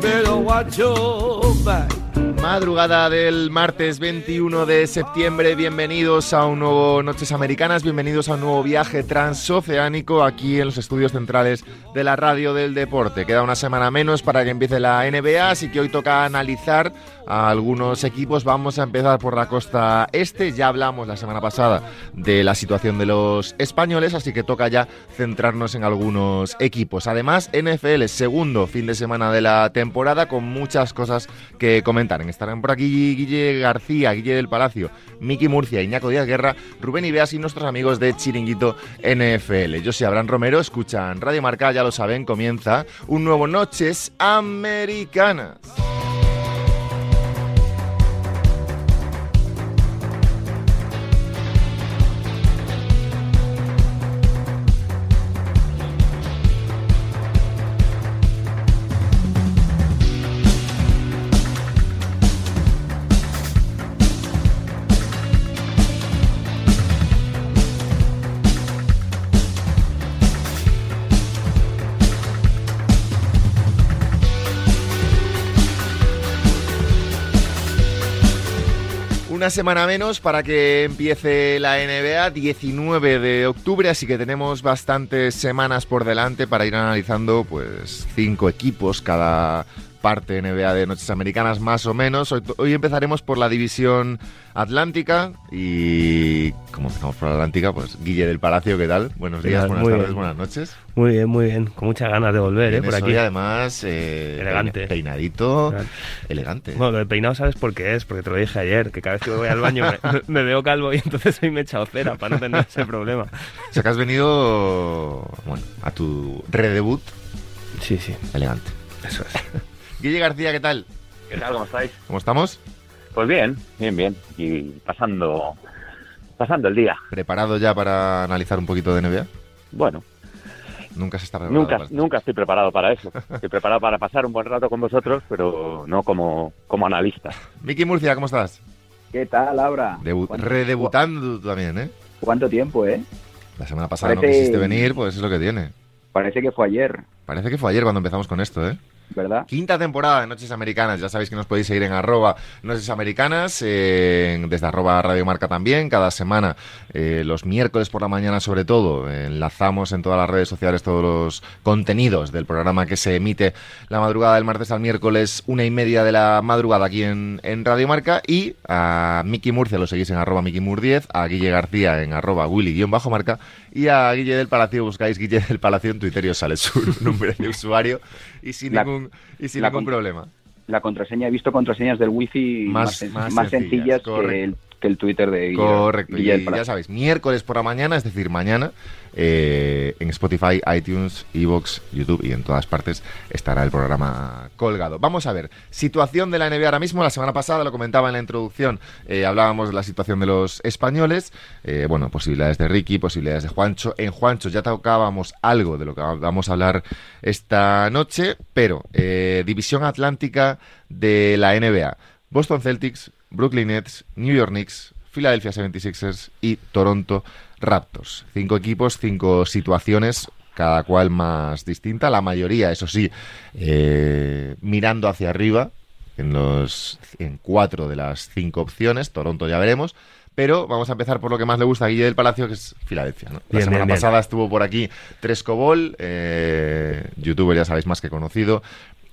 Better watch your back. Madrugada del martes 21 de septiembre, bienvenidos a un nuevo Noches Americanas, bienvenidos a un nuevo viaje transoceánico aquí en los estudios centrales de la radio del deporte. Queda una semana menos para que empiece la NBA, así que hoy toca analizar a algunos equipos. Vamos a empezar por la costa este. Ya hablamos la semana pasada de la situación de los españoles, así que toca ya centrarnos en algunos equipos. Además, NFL, segundo fin de semana de la temporada, con muchas cosas que comentar. Estarán por aquí Guille García, Guille del Palacio, Miki Murcia, Iñaco Díaz Guerra, Rubén Ibeas y nuestros amigos de Chiringuito NFL. Yo soy Abraham Romero, escuchan Radio Marca, ya lo saben, comienza un nuevo Noches Americanas. Una semana menos para que empiece la NBA, 19 de octubre, así que tenemos bastantes semanas por delante para ir analizando pues cinco equipos cada parte NBA de Noches Americanas, más o menos. Hoy, empezaremos por la división Atlántica y como empezamos por la Atlántica, pues Guille del Palacio, ¿qué tal? Buenos días, buenas tardes, buenas noches. Muy bien, muy bien, con muchas ganas de volver, ¿eh? Por aquí. Y además, eh, elegante. Peinadito, elegante. Bueno, lo de peinado sabes por qué es, porque te lo dije ayer, que cada vez que voy al baño me, veo calvo y entonces hoy me he echado cera para no tener ese problema. O sea que has venido, bueno, a tu redebut. Sí, sí. Elegante. Eso es. Guille García, ¿qué tal? ¿Qué tal? ¿Cómo estáis? ¿Cómo estamos? Pues bien, bien, bien. Y pasando, pasando el día. ¿Preparado ya para analizar un poquito de NBA? Bueno. Nunca se está preparado. Nunca, nunca estoy preparado para eso. estoy preparado para pasar un buen rato con vosotros, pero no como, como analista. Miki Murcia, ¿cómo estás? ¿Qué tal, Laura? redebutando tú también, ¿eh? ¿Cuánto tiempo, eh? La semana pasada no quisiste venir, pues es lo que tiene. Parece que fue ayer. Parece que fue ayer cuando empezamos con esto, ¿eh? Quinta temporada de Noches Americanas. Ya sabéis que nos podéis seguir en arroba Noches Americanas, desde arroba Radio Marca también. Cada semana, eh, los miércoles por la mañana sobre todo, enlazamos en todas las redes sociales todos los contenidos del programa que se emite la madrugada del martes al miércoles, una y media de la madrugada aquí en, Radio Marca. Y a Miki Murcia lo seguís en arroba Miki Mur 10, a Guille García en arroba Willy-Marca y a Guille del Palacio buscáis Guille del Palacio en Twitter y os sale su nombre de usuario y sin ningún, y sin ningún problema. La contraseña, he visto contraseñas del wifi más, más, sencillas, que el, que el, Twitter de Guille. Correcto, y ya sabéis, miércoles por la mañana, es decir, mañana, eh, en Spotify, iTunes, Evox, YouTube y en todas partes estará el programa colgado. Vamos a ver, situación de la NBA ahora mismo. La semana pasada lo comentaba en la introducción, eh, hablábamos de la situación de los españoles. Eh, bueno, posibilidades de Ricky, posibilidades de Juancho. En Juancho ya tocábamos algo de lo que vamos a hablar esta noche, pero división atlántica de la NBA. Boston Celtics, Brooklyn Nets, New York Knicks, Philadelphia 76ers y Toronto Raptors. Cinco equipos, cinco situaciones, cada cual más distinta. La mayoría, eso sí, eh, mirando hacia arriba en, los, en cuatro de las cinco opciones. Toronto ya veremos. Pero vamos a empezar por lo que más le gusta a Guille del Palacio, que es Filadelfia. La semana pasada estuvo por aquí Trescobol, eh, youtuber ya sabéis más que conocido,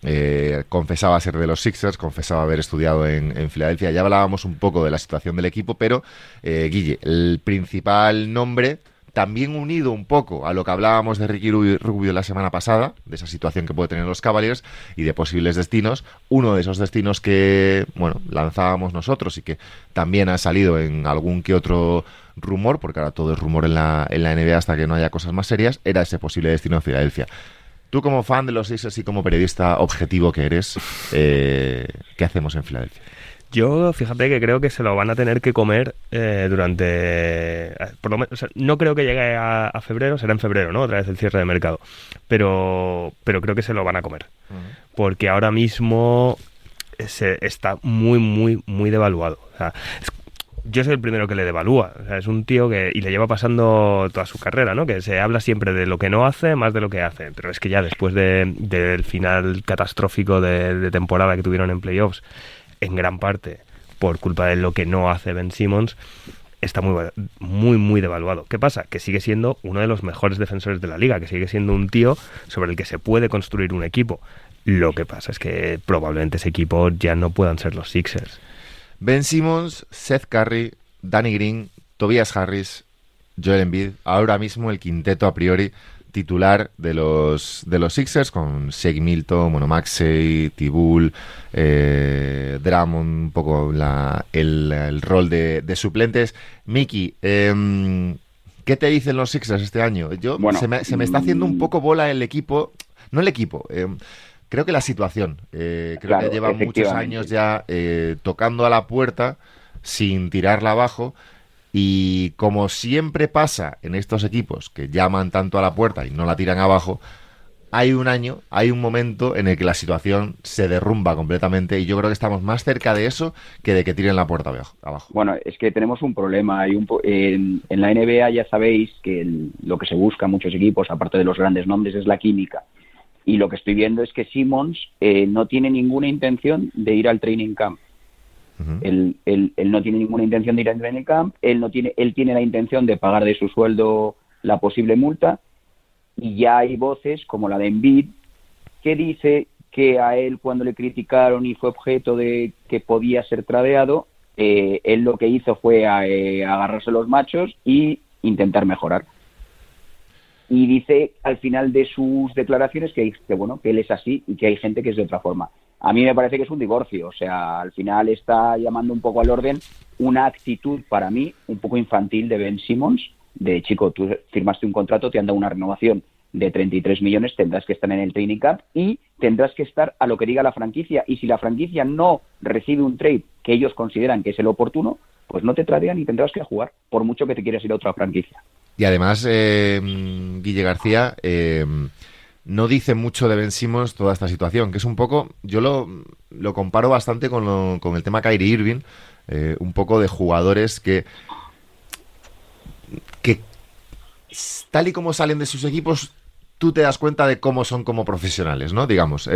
eh, confesaba ser de los Sixers, confesaba haber estudiado en, Filadelfia. Ya hablábamos un poco de la situación del equipo, pero eh, Guille, el principal nombre, también unido un poco a lo que hablábamos de Ricky Rubio la semana pasada, de esa situación que puede tener los Cavaliers y de posibles destinos, uno de esos destinos que, bueno, lanzábamos nosotros y que también ha salido en algún que otro rumor, porque ahora todo es rumor en la, en la NBA hasta que no haya cosas más serias, era ese posible destino de Filadelfia. Tú como fan de los Sixers y como periodista objetivo que eres, eh, ¿qué hacemos en Filadelfia? Yo, fíjate que creo que se lo van a tener que comer eh, durante. Por lo menos, no creo que llegue a, febrero, será en febrero, ¿no? Otra vez el cierre de mercado. Pero, pero creo que se lo van a comer. Porque ahora mismo se, está muy, muy, muy devaluado. O sea, yo soy el primero que le devalúa. O sea, es un tío que. Y le lleva pasando toda su carrera, ¿no? Que se habla siempre de lo que no hace más de lo que hace. Pero es que ya después de, del final catastrófico de, de temporada que tuvieron en playoffs en gran parte por culpa de lo que no hace Ben Simmons, está muy, muy, muy devaluado. ¿Qué pasa? Que sigue siendo uno de los mejores defensores de la liga, que sigue siendo un tío sobre el que se puede construir un equipo. Lo que pasa es que probablemente ese equipo ya no puedan ser los Sixers. Ben Simmons, Seth Curry, Danny Green, Tobias Harris, Joel Embiid, ahora mismo el quinteto a priori titular de los, de los Sixers con Shake Milton, bueno, Maxey, Tibul, eh, Drummond, un poco la, el, rol de, suplentes. Miki, em, ¿qué te dicen los Sixers este año? Yo, se, me, se, me, está haciendo un poco bola el equipo, no el equipo, em, creo que la situación. Eh, creo que lleva muchos años ya eh, tocando a la puerta sin tirarla abajo. Y como siempre pasa en estos equipos que llaman tanto a la puerta y no la tiran abajo, hay un año, hay un momento en el que la situación se derrumba completamente y yo creo que estamos más cerca de eso que de que tiren la puerta abajo. Bueno, es que tenemos un problema. Hay un en, la NBA ya sabéis que lo que se busca en muchos equipos, aparte de los grandes nombres, es la química. Y lo que estoy viendo es que Simmons eh, no tiene ninguna intención de ir al training camp. Él, no tiene ninguna intención de ir a training camp, él, no tiene, él tiene la intención de pagar de su sueldo la posible multa. Y ya hay voces como la de Embiid que dice que a él cuando le criticaron y fue objeto de que podía ser tradeado, eh, él lo que hizo fue eh, agarrarse los machos y intentar mejorar. Y dice al final de sus declaraciones que, bueno, que él es así y que hay gente que es de otra forma a mí me parece que es un divorcio. O sea, al final está llamando un poco al orden una actitud para mí un poco infantil de Ben Simmons, de chico, tú firmaste un contrato, te han dado una renovación de 33 millones, tendrás que estar en el training camp y tendrás que estar a lo que diga la franquicia. Y si la franquicia no recibe un trade que ellos consideran que es el oportuno, pues no te tradean y tendrás que jugar, por mucho que te quieras ir a otra franquicia. Y además, eh, Guille García, eh, no dice mucho de Ben Simmons toda esta situación, que es un poco, yo lo, lo comparo bastante con, con el tema Kyrie Irving, eh, un poco de jugadores que, que tal y como salen de sus equipos, tú te das cuenta de cómo son como profesionales, ¿no? Digamos,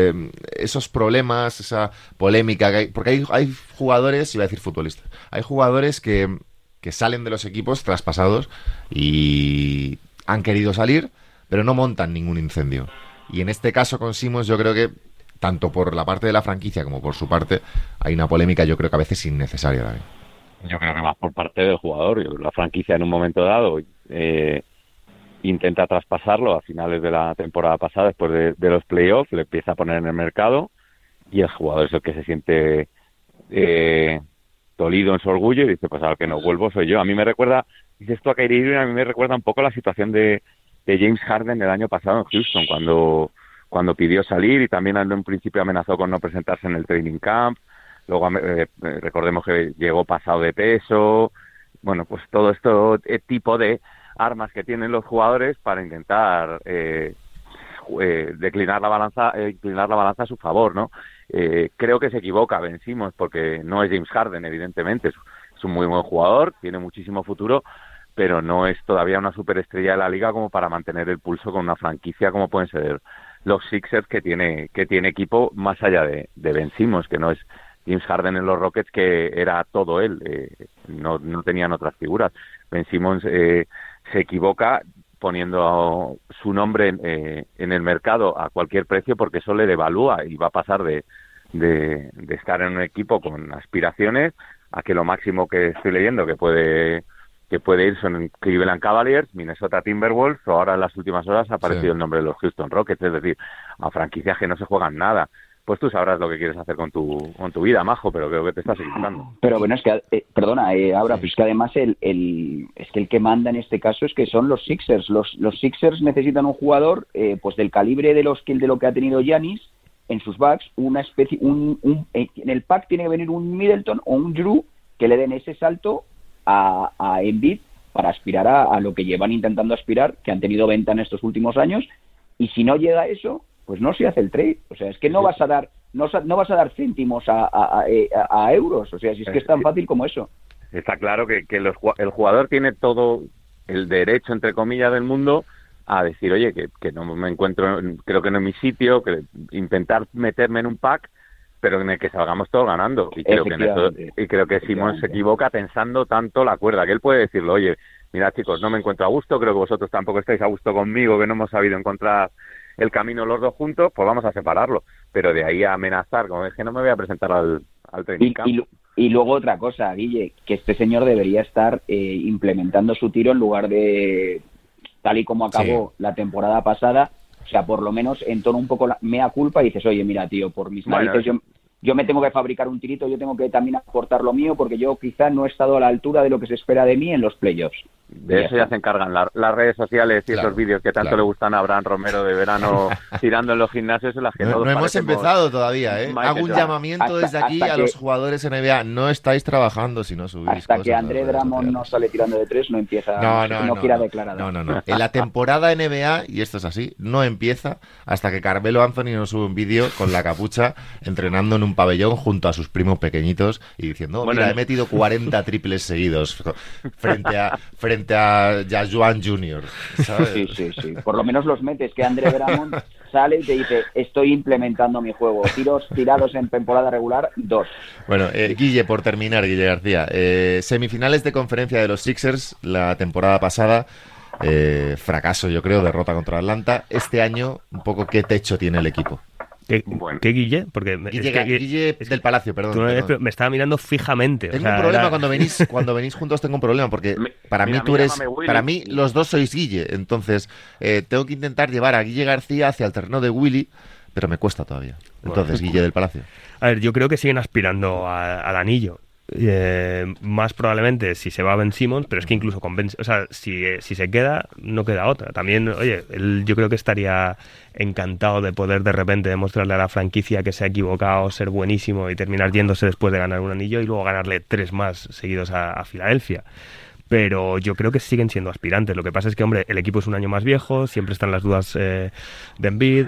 esos problemas, esa polémica que hay, porque hay, hay jugadores, iba a decir futbolistas, hay jugadores que, que salen de los equipos traspasados y han querido salir, pero no montan ningún incendio. Y en este caso con Simons yo creo que tanto por la parte de la franquicia como por su parte hay una polémica yo creo que a veces innecesaria también. Yo creo que más por parte del jugador. La franquicia en un momento dado eh, intenta traspasarlo a finales de la temporada pasada, después de, los playoffs, le empieza a poner en el mercado y el jugador es el que se siente eh, dolido en su orgullo y dice, pues a lo que no vuelvo soy yo. A mí me recuerda, dices esto a Kyrie a mí me recuerda un poco la situación de, de James Harden el año pasado en Houston, cuando, cuando pidió salir y también en un principio amenazó con no presentarse en el training camp. Luego eh, eh, recordemos que llegó pasado de peso. Bueno, pues todo esto eh, tipo de armas que tienen los jugadores para intentar eh, declinar la balanza, inclinar la balanza a su favor, ¿no? Creo que se equivoca, vencimos, porque no es James Harden, evidentemente, es un muy buen jugador, tiene muchísimo futuro, pero no es todavía una superestrella de la liga como para mantener el pulso con una franquicia como pueden ser los Sixers que tiene que tiene equipo más allá de, de Ben Simmons, que no es James Harden en los Rockets que era todo él, eh, no, no tenían otras figuras. Ben Simmons eh, se equivoca poniendo su nombre eh, en el mercado a cualquier precio porque eso le devalúa y va a pasar de, de, de estar en un equipo con aspiraciones a que lo máximo que estoy leyendo que puede que puede ir son Cleveland Cavaliers, Minnesota Timberwolves o ahora en las últimas horas ha aparecido el nombre de los Houston Rockets, es decir, a franquicias que no se juegan nada. Pues tú sabrás lo que quieres hacer con tu, con tu vida, majo, pero creo que te estás equivocando. Pero bueno, es que, eh, perdona, eh, ahora, pues es que además el, el, es que el que manda en este caso es que son los Sixers. Los, los Sixers necesitan un jugador eh, pues del calibre de, los, de lo que ha tenido Yanis en sus backs, una especie, un, un, en el pack tiene que venir un Middleton o un Drew que le den ese salto a, a Embiid para aspirar a, a, lo que llevan intentando aspirar, que han tenido venta en estos últimos años, y si no llega a eso, pues no se hace el trade. O sea, es que no vas a dar, no, no vas a dar céntimos a, a, a, euros. O sea, si es que es tan fácil como eso. Está claro que, que los, el jugador tiene todo el derecho, entre comillas, del mundo a decir, oye, que, que no me encuentro, creo que no es mi sitio, que intentar meterme en un pack, pero en el que salgamos todos ganando. Y creo que, en eso, y creo que Simón se equivoca pensando tanto la cuerda, que él puede decirlo, oye, mira chicos, no me encuentro a gusto, creo que vosotros tampoco estáis a gusto conmigo, que no hemos sabido encontrar el camino los dos juntos, pues vamos a separarlo. Pero de ahí a amenazar, como es que no me voy a presentar al, al y, y, luego otra cosa, Guille, que este señor debería estar eh, implementando su tiro en lugar de tal y como acabó la temporada pasada, o sea, por lo menos en tono un poco la mea culpa y dices, oye, mira, tío, por mis narices yo, yo me tengo que fabricar un tirito, yo tengo que también aportar lo mío porque yo quizá no he estado a la altura de lo que se espera de mí en los playoffs. De eso ya se encargan las redes sociales y esos vídeos que tanto le gustan a Abraham Romero de verano tirando en los gimnasios en las que no, no hemos empezado todavía, ¿eh? Hago un llamamiento desde aquí a los jugadores NBA. No estáis trabajando si no subís Hasta que André Dramon no sale tirando de tres, no empieza, no, no, no, quiera declarar. No, no, no. En la temporada NBA, y esto es así, no empieza hasta que Carmelo Anthony nos sube un vídeo con la capucha entrenando en un pabellón junto a sus primos pequeñitos y diciendo, oh, mira, he metido 40 triples seguidos frente a frente a, Juan Jr. Sí, sí, sí. Por lo menos los metes, que André Bramont sale y te dice, estoy implementando mi juego. Tiros tirados en temporada regular, dos. Bueno, eh, Guille, por terminar, Guille García. Eh, semifinales de conferencia de los Sixers la temporada pasada. Eh, fracaso, yo creo, derrota contra Atlanta. Este año, un poco qué techo tiene el equipo. ¿Qué, ¿Qué, Guille? Porque Guille, del Palacio, perdón, Me estaba mirando fijamente. Tengo un problema cuando venís cuando venís juntos tengo un problema porque para mí tú eres para mí los dos sois Guille, entonces eh, tengo que intentar llevar a Guille García hacia el terreno de Willy, pero me cuesta todavía. Entonces Guille del Palacio. A ver, yo creo que siguen aspirando al anillo. Eh, más probablemente si se va Ben Simmons, pero es que incluso con Ben, o sea, si, si se queda, no queda otra. También, oye, él, yo creo que estaría encantado de poder de repente demostrarle a la franquicia que se ha equivocado, ser buenísimo y terminar yéndose después de ganar un anillo y luego ganarle tres más seguidos a, Filadelfia pero yo creo que siguen siendo aspirantes. Lo que pasa es que, hombre, el equipo es un año más viejo, siempre están las dudas eh, de Embiid,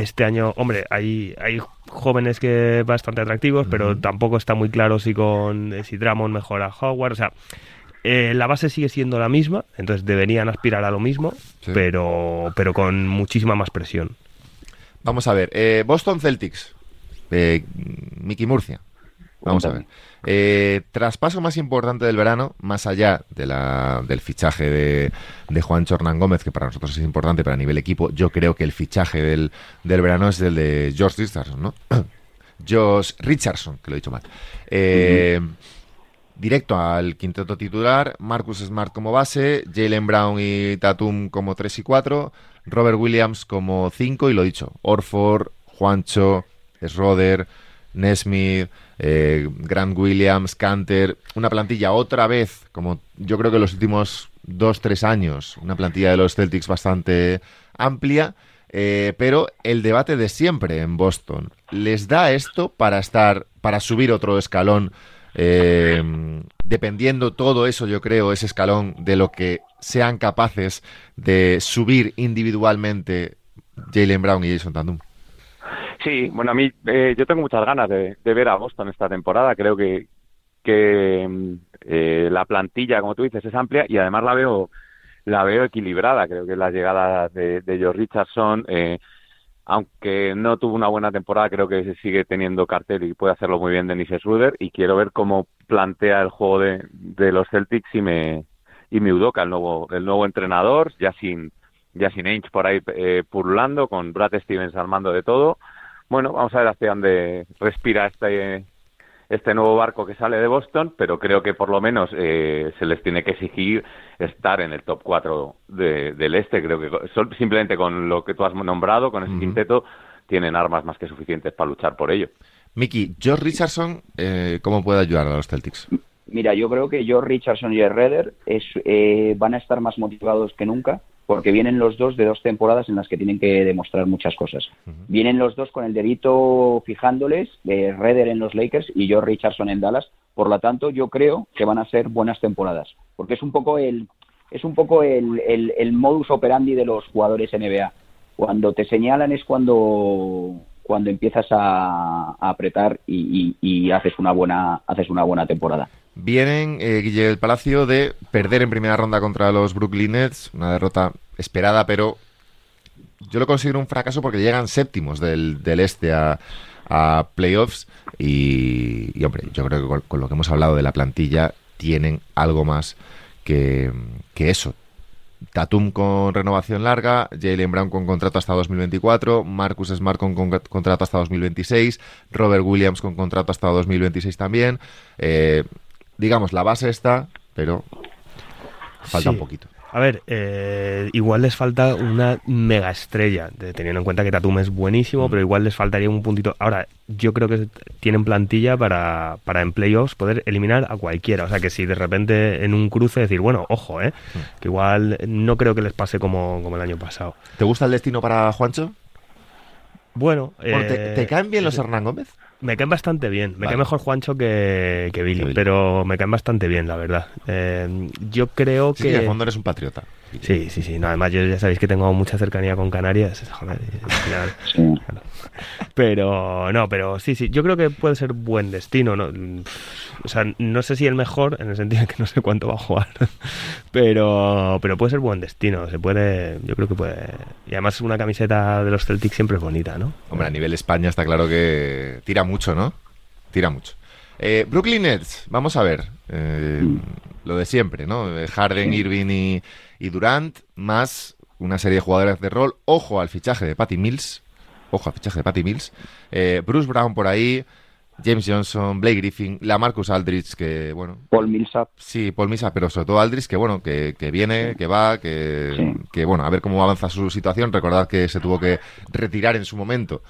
este año, hombre, hay, hay jóvenes que bastante atractivos, pero tampoco está muy claro si con si Dramon mejora Howard. O sea, eh, la base sigue siendo la misma, entonces deberían aspirar a lo mismo, pero, pero con muchísima más presión. Vamos a ver, eh, Boston Celtics, eh, Mickey Murcia. Vamos a ver. Eh, traspaso más importante del verano, más allá de la, del fichaje de, de Juan Chornán Gómez, que para nosotros es importante, pero a nivel equipo, yo creo que el fichaje del, del verano es el de George Richardson, ¿no? Josh Richardson, que lo he dicho mal. Eh, directo al quinteto titular, Marcus Smart como base, Jalen Brown y Tatum como 3 y 4, Robert Williams como 5 y lo dicho, Orford, Juancho, Schroeder, Nesmith, eh, Grant Williams, Canter, una plantilla otra vez, como yo creo que los últimos dos, tres años, una plantilla de los Celtics bastante amplia, eh, pero el debate de siempre en Boston, ¿les da esto para estar, para subir otro escalón? Eh, dependiendo todo eso, yo creo, ese escalón de lo que sean capaces de subir individualmente Jalen Brown y Jason Tatum. Sí, bueno, a mí eh, yo tengo muchas ganas de, ver a Boston esta temporada. Creo que, que mm, eh, la plantilla, como tú dices, es amplia y además la veo la veo equilibrada. Creo que las llegadas de, de George Richardson, eh, aunque no tuvo una buena temporada, creo que sigue teniendo cartel y puede hacerlo muy bien Dennis Schroeder. Y quiero ver cómo plantea el juego de, de los Celtics y me y me Udoka, el nuevo el nuevo entrenador, ya sin ya sin Ainge por ahí eh, purulando, con Brad Stevens armando de todo bueno, vamos a ver hacia dónde respira este, este nuevo barco que sale de Boston, pero creo que por lo menos eh, se les tiene que exigir estar en el top 4 del este. Creo que simplemente con lo que tú has nombrado, con ese quinteto, tienen armas más que suficientes para luchar por ello. Miki, George Richardson, eh, ¿cómo puede ayudar a los Celtics? Mira, yo creo que George Richardson y Redder es, eh, van a estar más motivados que nunca porque vienen los dos de dos temporadas en las que tienen que demostrar muchas cosas. Vienen los dos con el dedito fijándoles, eh, Redder en los Lakers y George Richardson en Dallas. Por lo tanto, yo creo que van a ser buenas temporadas, porque es un poco el es un poco el, el, modus operandi de los jugadores NBA. Cuando te señalan es cuando cuando empiezas a, apretar y, y, haces una buena haces una buena temporada. Vienen, eh, Guille del Palacio, de perder en primera ronda contra los Brooklyn Nets, una derrota esperada, pero yo lo considero un fracaso porque llegan séptimos del, del este a, playoffs y, hombre, yo creo que con, lo que hemos hablado de la plantilla tienen algo más que, que eso. Tatum con renovación larga, Jalen Brown con contrato hasta 2024, Marcus Smart con, contrato hasta 2026, Robert Williams con contrato hasta 2026 también. Eh, digamos, la base está, pero falta un poquito. A ver, eh, igual les falta una mega estrella, teniendo en cuenta que Tatum es buenísimo, mm. pero igual les faltaría un puntito. Ahora, yo creo que tienen plantilla para, para en playoffs poder eliminar a cualquiera. O sea, que si de repente en un cruce decir, bueno, ojo, ¿eh? Mm. que igual no creo que les pase como, como el año pasado. ¿Te gusta el destino para Juancho? Bueno, ¿te, ¿te, caen bien los Hernán Gómez? Me caen bastante bien. Me cae mejor Juancho que, que, Billy, pero me caen bastante bien, la verdad. Eh, yo creo que. Sí, en el fondo eres un patriota. Sí, sí, sí. además, yo ya sabéis que tengo mucha cercanía con Canarias. Joder, Pero, no, pero sí, sí. Yo creo que puede ser buen destino. ¿no? O sea, no sé si el mejor, en el sentido de que no sé cuánto va a jugar. Pero, pero puede ser buen destino. Se puede. Yo creo que puede. Y además, una camiseta de los Celtics siempre es bonita, ¿no? Hombre, a nivel España está claro que tira mucho, ¿no? Tira mucho. Eh, Brooklyn Nets, vamos a ver. Eh, lo de siempre, ¿no? Harden, Irving y y Durant, más una serie de jugadores de rol. Ojo al fichaje de Patty Mills. Ojo fichaje de Patty Mills. Eh, Bruce Brown por ahí. James Johnson, Blake Griffin, la Marcus Aldridge, que bueno. Paul Millsap. Sí, Paul Millsap, pero sobre todo Aldridge, que bueno, que, viene, que va, que, que bueno, a ver cómo avanza su situación. Recordad que se tuvo que retirar en su momento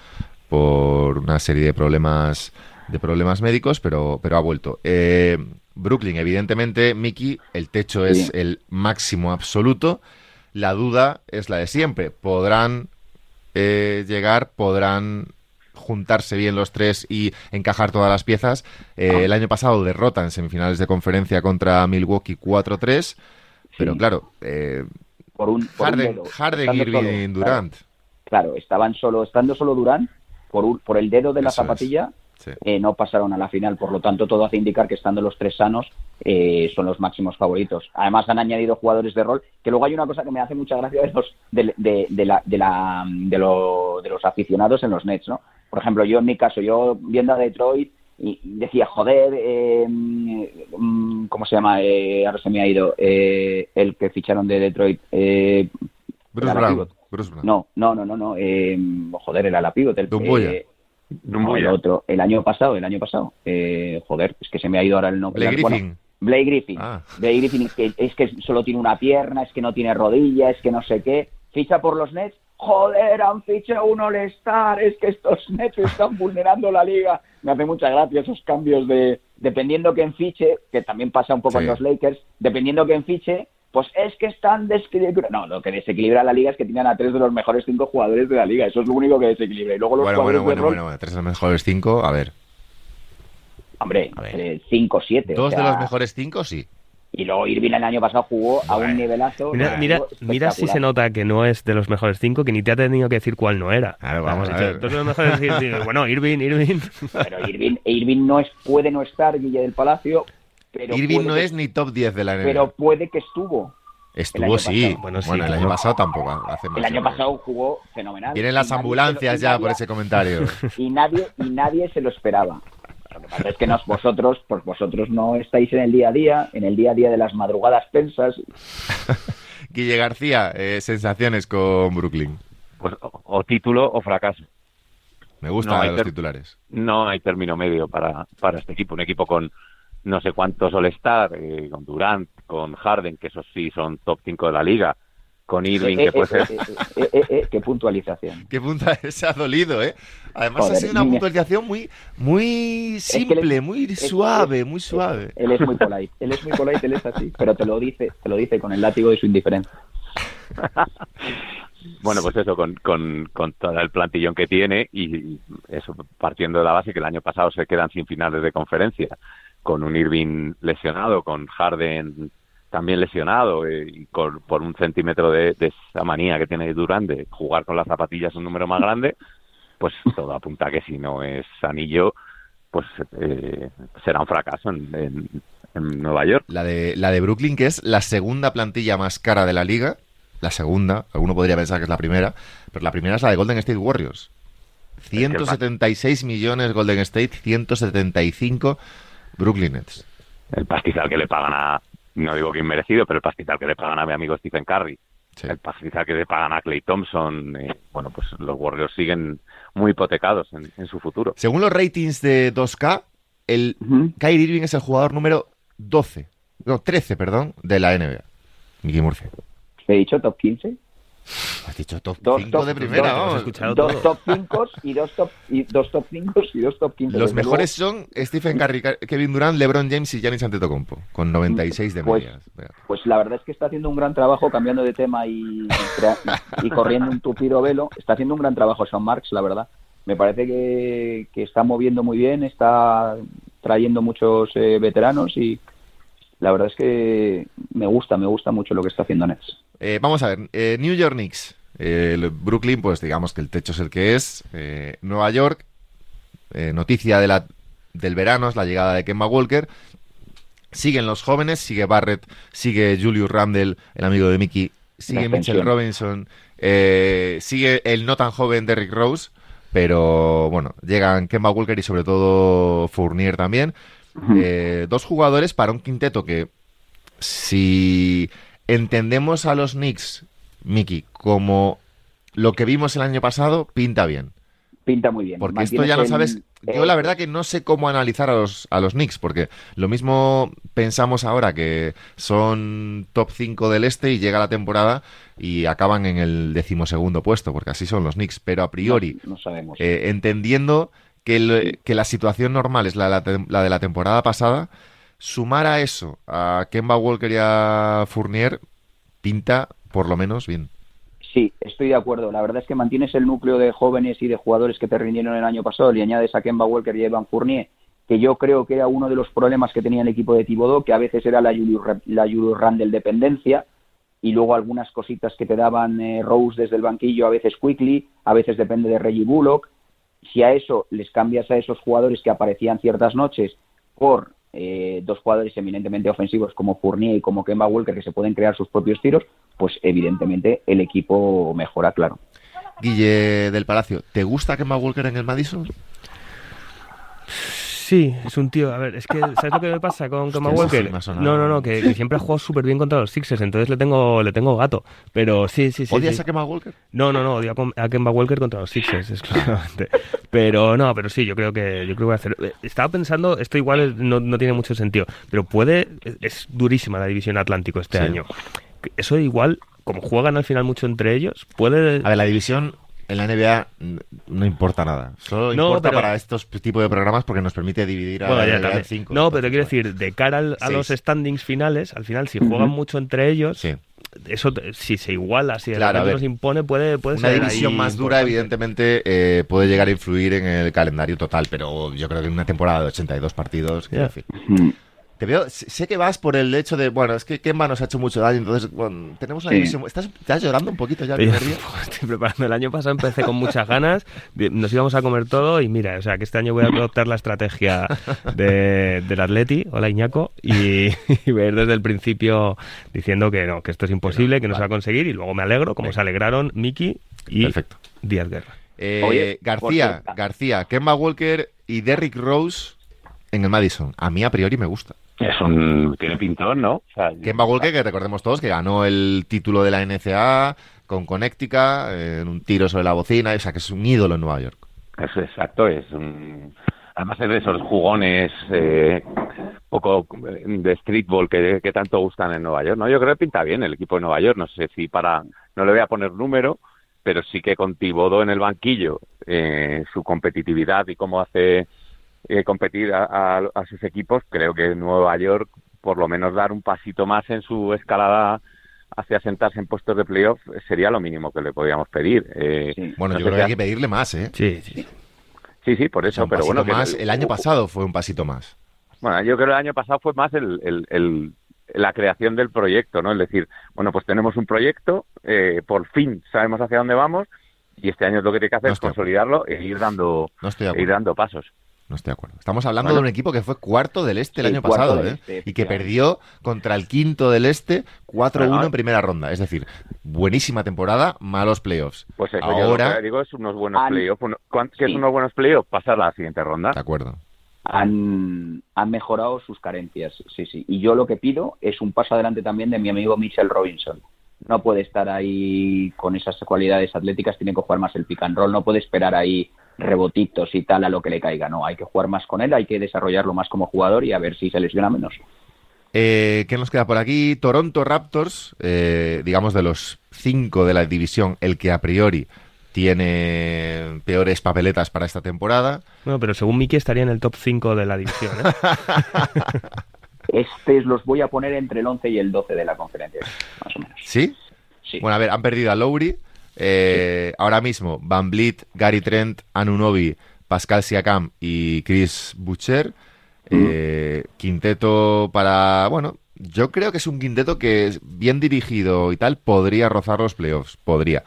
por una serie de problemas de problemas médicos, pero, pero ha vuelto. Eh, Brooklyn, evidentemente, Mickey, el techo es el máximo absoluto. La duda es la de siempre. ¿Podrán eh, llegar? ¿Podrán juntarse bien los tres y encajar todas las piezas? Eh, ah. el año pasado derrota en semifinales de conferencia contra Milwaukee 4-3. Pero claro, por un, Harden, Harden Irving Durant. Claro, estaban solo, estando solo Durant, por, por el dedo de la zapatilla, eh, no pasaron a la final. Por lo tanto, todo hace indicar que estando los tres sanos eh, son los máximos favoritos. Además, han añadido jugadores de rol, que luego hay una cosa que me hace mucha gracia de los, de, de, la, de, la, de, los aficionados en los Nets. ¿no? Por ejemplo, yo en mi caso, yo viendo a Detroit y decía, joder, eh, mm, ¿cómo se llama? ahora se me ha ido el que ficharon de Detroit. Bruce Brown. No, no, no, no, no. joder, era la pivot. El, el otro, el año pasado, el año pasado. Eh, joder, es que se me ha ido ahora el nombre. Blake Griffin. Blake Griffin. Ah. Blake Griffin es que, es que solo tiene una pierna, es que no tiene rodilla, es que no sé qué. Ficha por los Nets. Joder, han fichado un All-Star. Es que estos Nets están vulnerando la liga. Me hace mucha gracia esos cambios de. Dependiendo quién fiche, que también pasa un poco en los Lakers, dependiendo quién fiche, pues es que están desequilibrados. No, lo que desequilibra la liga es que tienen a tres de los mejores cinco jugadores de la liga. Eso es lo único que desequilibra. Y luego los bueno, bueno, bueno, bueno, tres de los mejores cinco, a ver. Hombre, eh, cinco, siete. Dos de los mejores cinco, sí. Y luego Irving el año pasado jugó a un nivelazo. Mira, mira, mira, si se nota que no es de los mejores cinco, que ni te ha tenido que decir cuál no era. Claro, vamos a ver. Dos de los mejores cinco. bueno, Irving, Irving. Pero Irving, Irving no es, puede no estar, Guille del Palacio. Pero Irving no es ni top 10 de la NBA. Pero puede que estuvo. Estuvo, sí. Bueno, sí, el año pasado tampoco. Hace el año pasado jugó fenomenal. Vienen las ambulancias ya por ese comentario. Y nadie, y nadie se lo esperaba. Lo que pasa es que nos, vosotros, pues vosotros no estáis en el día a día, en el día a día de las madrugadas pensas. Guille García, eh, sensaciones con Brooklyn. Pues o, título o fracaso. Me gustan los titulares. No hay término medio para, para este equipo. Un equipo con no sé cuántos All-Star, eh, con Durant, con Harden, que esos sí son top 5 de la liga, con Irving, Eh, que eh, puede eh, ser... eh, eh, eh, eh, qué puntualización. Qué punta se ha dolido, ¿eh? Además Joder, ha sido una puntualización muy, muy que simple, le- muy es- suave, es- muy suave. Él es muy polite, él es muy polite, él es así, pero te lo dice, te lo dice con el látigo de su indiferencia. Bueno, pues eso, con, con, con todo el plantillón que tiene y eso partiendo de la base que el año pasado se quedan sin finales de conferencia, con un Irving lesionado, con Harden también lesionado eh, y con, por un centímetro de, de esa manía que tiene Durán de jugar con las zapatillas un número más grande, pues todo apunta a que si no es anillo, pues eh, será un fracaso en, en- en Nueva York. La de, la de Brooklyn, que es la segunda plantilla más cara de la liga. La segunda, alguno podría pensar que es la primera, pero la primera es la de Golden State Warriors. que el 176 millones Golden State, 175 Brooklyn Nets. el pastizal que le pagan a, no digo que inmerecido, pero el pastizal que le pagan a mi amigo Stephen Curry, Sí. el pastizal que le pagan a Clay Thompson, eh, bueno, pues los Warriors siguen muy hipotecados en, en su futuro. Según los ratings de 2K, el Ujú. Kyrie Irving es el jugador número 12, no, 13, perdón, de la NBA. Mickey Murphy. He dicho top 15, Has dicho top Dos 5 top- de primera, dos- vamos. dos todo. top 5 y dos top y dos top 5 y dos top 15. Los mejores son Stephen Curry, Kevin Durant, LeBron James y Giannis Antetokounmpo, con 96 de Pues- medias. Pues la verdad es que está haciendo un gran trabajo cambiando de tema y corriendo un tupido velo. Está haciendo un gran trabajo Sean Marks, la verdad. Me parece que, que está moviendo muy bien, está trayendo muchos eh, veteranos y la verdad es que me gusta, me gusta mucho lo que está haciendo Nets. Eh, vamos a ver, eh, New York Knicks. Eh, el Brooklyn, pues digamos que el techo es el que es. Eh, Nueva York, eh, noticia de la, del verano es la llegada de Kemba Walker. Siguen los jóvenes, sigue Barrett, sigue Julius Randle, el amigo de Mickey, sigue Mitchell. Robinson, sigue el no tan joven Derrick Rose, pero bueno, llegan Kemba Walker y sobre todo Fournier también. Eh, dos jugadores para un quinteto que si entendemos a los Knicks, Miki, como lo que vimos el año pasado, pinta bien. Pinta muy bien. Porque esto ya no sabes. Yo la verdad que no sé cómo analizar a los, a los Knicks, porque lo mismo pensamos ahora que son top 5 del este y llega la temporada y acaban en el decimosegundo puesto, porque así son los Knicks. Pero a priori, No, no sabemos. eh, entendiendo que, el- que la situación normal es la, la la de la temporada pasada, sumar a eso a Kemba Walker y a Fournier pinta por lo menos bien. Sí, estoy de acuerdo. La verdad es que mantienes el núcleo de jóvenes y de jugadores que te rindieron el año pasado, le añades a Kemba Walker y a Evan Fournier, que yo creo que era uno de los problemas que tenía el equipo de Thibodeau, que a veces era la Julius, Ra- la Julius Randle dependencia, y luego algunas cositas que te daban eh, Rose desde el banquillo, a veces Quickly, a veces depende de Reggie Bullock. Si a eso les cambias a esos jugadores que aparecían ciertas noches por eh, dos jugadores eminentemente ofensivos como Fournier y como Kemba Walker que se pueden crear sus propios tiros, pues evidentemente el equipo mejora, claro. Guille del Palacio, ¿te gusta Kemba Walker en el Madison? Sí, es un tío. A ver, es que, ¿sabes lo que me pasa con Kemba Walker? No, no, no, que, que siempre ha jugado súper bien contra los Sixers, entonces le tengo, le tengo gato. Pero sí, sí, sí. ¿Odias sí. a Kemba Walker? No, no, no, odio a Kemba Walker contra los Sixers, exclusivamente. Pero no, pero sí, yo creo que yo creo que voy a hacer. eh, Estaba pensando, esto igual no, no tiene mucho sentido, pero puede. Es durísima la división Atlántico este Sí. año. Eso igual, como juegan al final mucho entre ellos, puede. A ver, la división en la NBA no importa nada. Solo No, importa pero- para estos tipos de programas porque nos permite dividir a Bueno, la NBA en cinco. No, pero te quiero decir, de cara al- a los standings finales, al final, si juegan mucho entre ellos, Sí. eso te- si se iguala, si de Claro, nos impone, puede, puede Una ser división ahí más dura, importante. evidentemente, eh, puede llegar a influir en el calendario total, pero yo creo que en una temporada de 82 partidos, quiero Ya. decir, Mm. Te veo, sé que vas por el hecho de, bueno, es que Kemba nos ha hecho mucho daño, entonces bueno, tenemos una Sí. división. ¿Estás, ¿Estás llorando un poquito ya el Oye, primer día? Estoy preparando. El año pasado empecé con muchas ganas. Nos íbamos a comer todo y mira, o sea, que este año voy a adoptar la estrategia de, del Atleti, hola Iñaco, y, y ver desde el principio diciendo que no, que esto es imposible, que no se va a conseguir y luego me alegro, como se alegraron Miki y Perfecto. Díaz Guerra. Eh, Oye, García. García, Kemba Walker y Derrick Rose en el Madison. A mí a priori me gusta. Es un, tiene pintón, ¿no? O sea, Kemba Walker, que recordemos todos, que ganó el título de la NCAA con Connecticut, eh, en un tiro sobre la bocina, o sea, que es un ídolo en Nueva York. Es exacto, es un... además es de esos jugones eh, poco de streetball que, que tanto gustan en Nueva York. No, yo creo que pinta bien el equipo de Nueva York. No sé si para, no le voy a poner número, pero sí que con Tibodo en el banquillo, eh, su competitividad y cómo hace eh, competir a, a, a sus equipos, creo que Nueva York por lo menos dar un pasito más en su escalada hacia sentarse en puestos de playoff sería lo mínimo que le podíamos pedir. Eh, Sí. Bueno, no yo creo que hay que pedirle más, ¿eh? Sí, sí. Sí, sí, por O eso, sea, un pero bueno, que. El año pasado fue un pasito más. Bueno, yo creo que el año pasado fue más el, el- el- la creación del proyecto, ¿no? Es decir, bueno, pues tenemos un proyecto, eh, por fin sabemos hacia dónde vamos y este año lo que tiene que hacer No es consolidarlo e ir dando, No e ir dando pasos. No estoy de acuerdo. Estamos hablando Bueno. de un equipo que fue cuarto del este el año pasado, ¿eh? este, y que perdió contra el quinto del este 4-1 Bueno, en primera ronda. Es decir, buenísima temporada, malos playoffs. Pues eso, yo Ahora, lo que digo es unos buenos Han- playoffs. Uno- ¿cuán- ¿Qué es Sí. unos buenos playoffs? Pasar a la siguiente ronda. de acuerdo. han, han mejorado sus carencias, sí, sí. Y yo lo que pido es un paso adelante también de mi amigo Mitchell Robinson. No puede estar ahí con esas cualidades atléticas, tiene que jugar más el pick and roll, no puede esperar ahí rebotitos y tal a lo que le caiga, no, hay que jugar más con él, hay que desarrollarlo más como jugador y a ver si se lesiona menos. Eh, ¿Qué nos queda por aquí? Toronto Raptors, eh, digamos de los cinco de la división, el que a priori tiene peores papeletas para esta temporada. Bueno, pero según Miki estaría en el top 5 de la división. ¿eh? Estos los voy a poner entre el 11 y el 12 de la conferencia, más o menos. ¿Sí? Sí. Bueno, a ver, han perdido a Lowry. Eh, Ahora mismo, Van Vliet, Gary Trent, Anunobi, Pascal Siakam y Chris Butcher. Eh, quinteto para. Bueno, yo creo que es un quinteto que, es bien dirigido y tal, podría rozar los playoffs. Podría.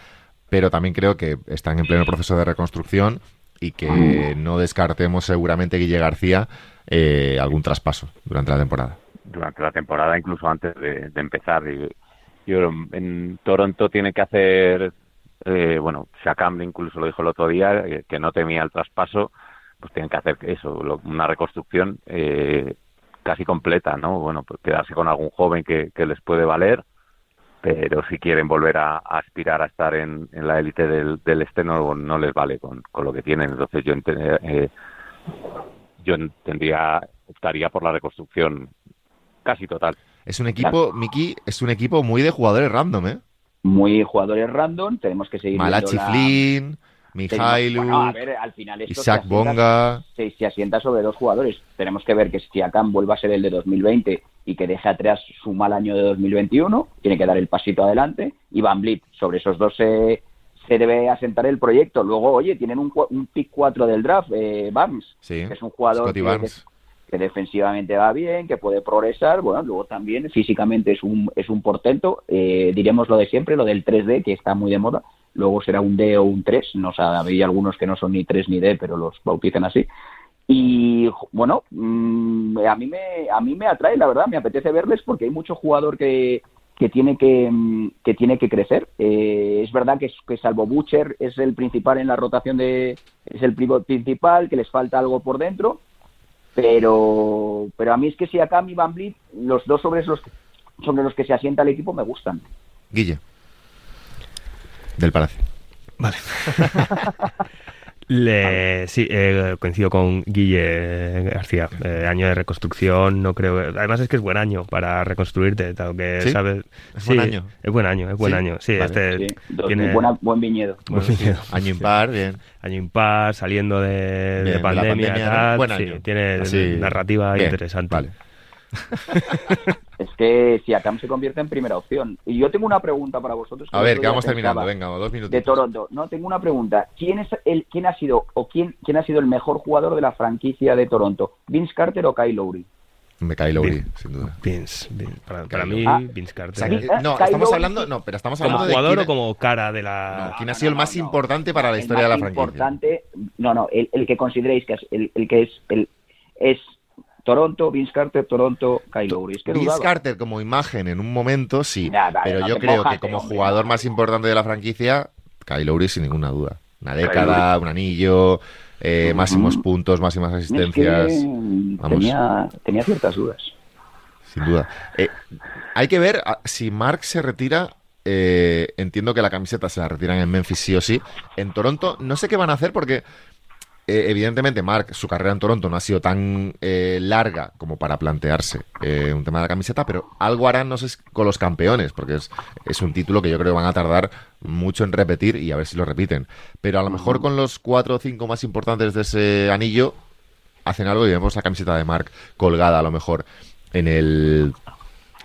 Pero también creo que están en pleno proceso de reconstrucción y que no descartemos seguramente Guille García eh, algún traspaso durante la temporada. durante la temporada, incluso antes de, de empezar. Y, yo en Toronto tiene que hacer, eh, bueno, Shakam incluso lo dijo el otro día, eh, que no temía el traspaso, pues tienen que hacer eso, lo- una reconstrucción eh, casi completa, ¿no? Bueno, pues quedarse con algún joven que, les puede valer, pero si quieren volver a, aspirar a estar en, la élite del, del este no, les vale con, lo que tienen. Entonces yo eh, yo tendría optaría por la reconstrucción casi total. Es un equipo, Miki, es un equipo muy de jugadores random, ¿eh? Muy jugadores random, tenemos que seguir Malachi la- Flynn, Tenemos- Mihailu, bueno, a ver, al final esto Isaac se asienta- Bonga. se, se asienta sobre dos jugadores. Tenemos que ver que Siakam vuelva a ser el de 2020 y que deje atrás su mal año de 2021, tiene que dar el pasito adelante. Y Van Vliet, sobre esos dos se, se debe asentar el proyecto. Luego, oye, tienen un, pick 4 del draft, eh, Barnes, Sí, que es un jugador Scotty Barnes. que defensivamente va bien, que puede progresar. Bueno, luego también físicamente es un, es un portento. Eh, diremos lo de siempre, lo del 3D, que está muy de moda. Luego será un D o un 3. No sabéis algunos que no son ni 3 ni D, pero los bautizan así. Y bueno, mm, a mí me a mí me atrae, la verdad, me apetece verles porque hay mucho jugador que, que tiene que, mm, que tiene que crecer. Eh, es verdad que, que salvo Butcher es el principal en la rotación de es el principal, que les falta algo por dentro, pero pero a mí es que si acá y Van Vliet, los dos sobre los sobre los que se asienta el equipo me gustan. Guille. Del Palacio. Vale. Le- sí, eh, coincido con Guille García. Eh, año de reconstrucción, no creo. Además es que es buen año para reconstruirte, tal que ¿Sí? sabes. ¿Es Sí, buen año? Es buen año, es buen Sí, año. Sí, vale. este Sí, dos- tiene buena- buen viñedo. buen viñedo. Año impar, bien. año impar, saliendo de, de Bien, de pandemia, pandemia, ¿no? tal, Buen sí, año. tiene Así, narrativa bien, interesante. Vale. Es que si Akam se convierte en primera opción. Y yo tengo una pregunta para vosotros. A ver, que vamos terminando. Venga, dos minutos. de Toronto. No, tengo una pregunta. ¿Quién es el quién ha sido o quién quién ha sido el mejor jugador de la franquicia de Toronto? ¿Vince Carter o Kyle Lowry? Me cae Lowry, Bien. sin duda. Vince, Vince. Para, mí, Ah, Vince O Carter. sea, eh, no, estamos hablando, no, pero estamos ¿Como hablando de jugador quién- o como cara de la.? No, ¿quién ha no, sido el más no. importante para la historia de la más franquicia? importante, no, no, el, el que consideréis que es el, el que es el es Toronto, Vince Carter, Toronto, Kyle Lowry. Es que Vince dudaba. Carter como imagen en un momento, sí. Pero no yo creo que como hombre, jugador no. más importante de la franquicia, Kyle Lowry sin ninguna duda. Una década, un anillo, eh, máximos puntos, máximas Es que asistencias. tenía ciertas dudas. Sin duda. Eh, hay que ver ah, si Mark se retira. eh, entiendo que la camiseta se la retiran en Memphis sí o sí. En Toronto no sé qué van a hacer porque eh, evidentemente, Mark, su carrera en Toronto no ha sido tan eh, larga como para plantearse eh, un tema de la camiseta, pero algo harán, no sé, con los campeones, porque es, es un título que yo creo que van a tardar mucho en repetir y a ver si lo repiten. Pero a lo mejor con los cuatro o cinco más importantes de ese anillo hacen algo y vemos la camiseta de Mark colgada a lo mejor en el,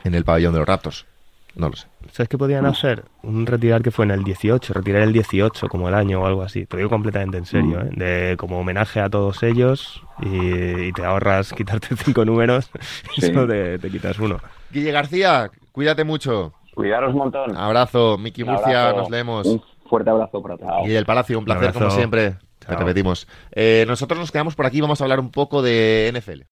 en el pabellón de los Raptors. No lo sé. ¿Sabes qué podían hacer? Un retirar que fue en el 18, retirar el 18 como el año o algo así. Te lo digo completamente en serio, ¿eh? De, como homenaje a todos ellos y, y te ahorras quitarte cinco números y Sí. solo te, te quitas uno. Guille García, cuídate mucho. Cuidaros un montón. Abrazo. Miki Murcia, abrazo. nos leemos. Un fuerte abrazo para todos. Y del Palacio, un placer como siempre. Te repetimos. Eh, nosotros nos quedamos por aquí, vamos a hablar un poco de NFL.